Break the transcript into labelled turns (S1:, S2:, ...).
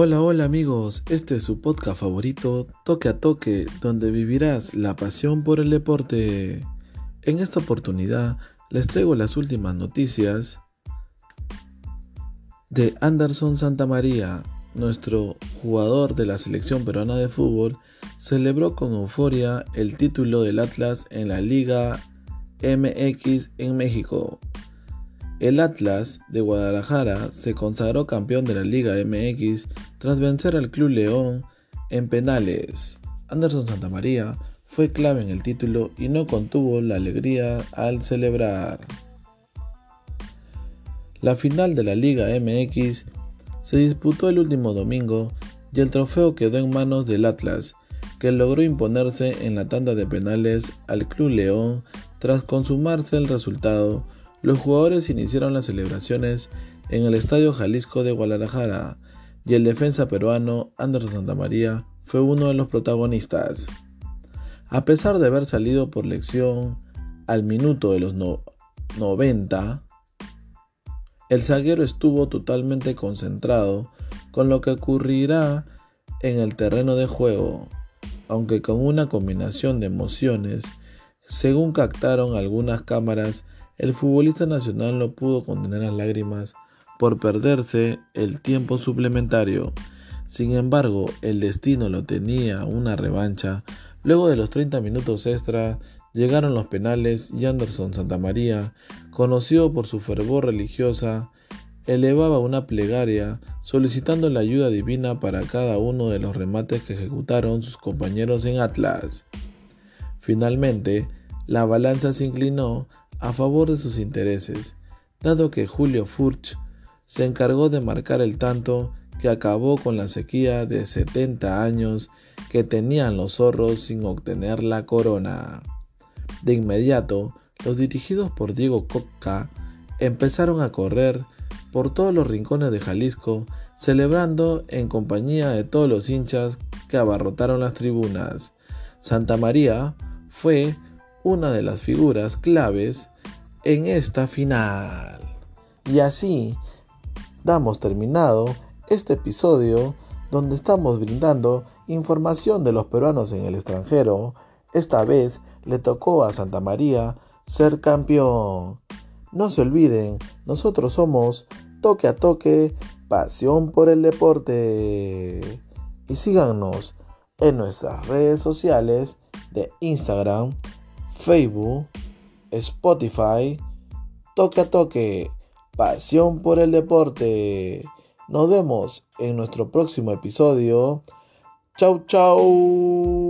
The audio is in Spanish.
S1: Hola, hola amigos, este es su podcast favorito, Toque a Toque, donde vivirás la pasión por el deporte. En esta oportunidad les traigo las últimas noticias de Anderson Santamaría, nuestro jugador de la selección peruana de fútbol, celebró con euforia el título del Atlas en la Liga MX en México. El Atlas de Guadalajara se consagró campeón de la Liga MX tras vencer al Club León en penales. Anderson Santamaría fue clave en el título y no contuvo la alegría al celebrar. La final de la Liga MX se disputó el último domingo y el trofeo quedó en manos del Atlas, que logró imponerse en la tanda de penales al Club León tras consumarse el resultado los jugadores iniciaron las celebraciones en el Estadio Jalisco de Guadalajara y el defensa peruano Anderson Santamaría fue uno de los protagonistas. A pesar de haber salido por lección al minuto de los 90, el zaguero estuvo totalmente concentrado con lo que ocurrirá en el terreno de juego, aunque con una combinación de emociones, según captaron algunas cámaras el futbolista nacional no pudo contener las lágrimas por perderse el tiempo suplementario. Sin embargo, el destino lo tenía una revancha. Luego de los 30 minutos extra, llegaron los penales y Anderson Santamaría, conocido por su fervor religiosa, elevaba una plegaria solicitando la ayuda divina para cada uno de los remates que ejecutaron sus compañeros en Atlas. Finalmente, la balanza se inclinó a favor de sus intereses, dado que Julio Furch se encargó de marcar el tanto que acabó con la sequía de 70 años que tenían los zorros sin obtener la corona. De inmediato, los dirigidos por Diego Coca empezaron a correr por todos los rincones de Jalisco, celebrando en compañía de todos los hinchas que abarrotaron las tribunas. Santa María fue una de las figuras claves en esta final. Y así damos terminado este episodio donde estamos brindando información de los peruanos en el extranjero. Esta vez le tocó a Santa María ser campeón. No se olviden, nosotros somos Toque a Toque, Pasión por el Deporte. Y síganos en nuestras redes sociales de Instagram, Facebook, Spotify, Toque a Toque, Pasión por el Deporte. Nos vemos en nuestro próximo episodio. Chau, chau.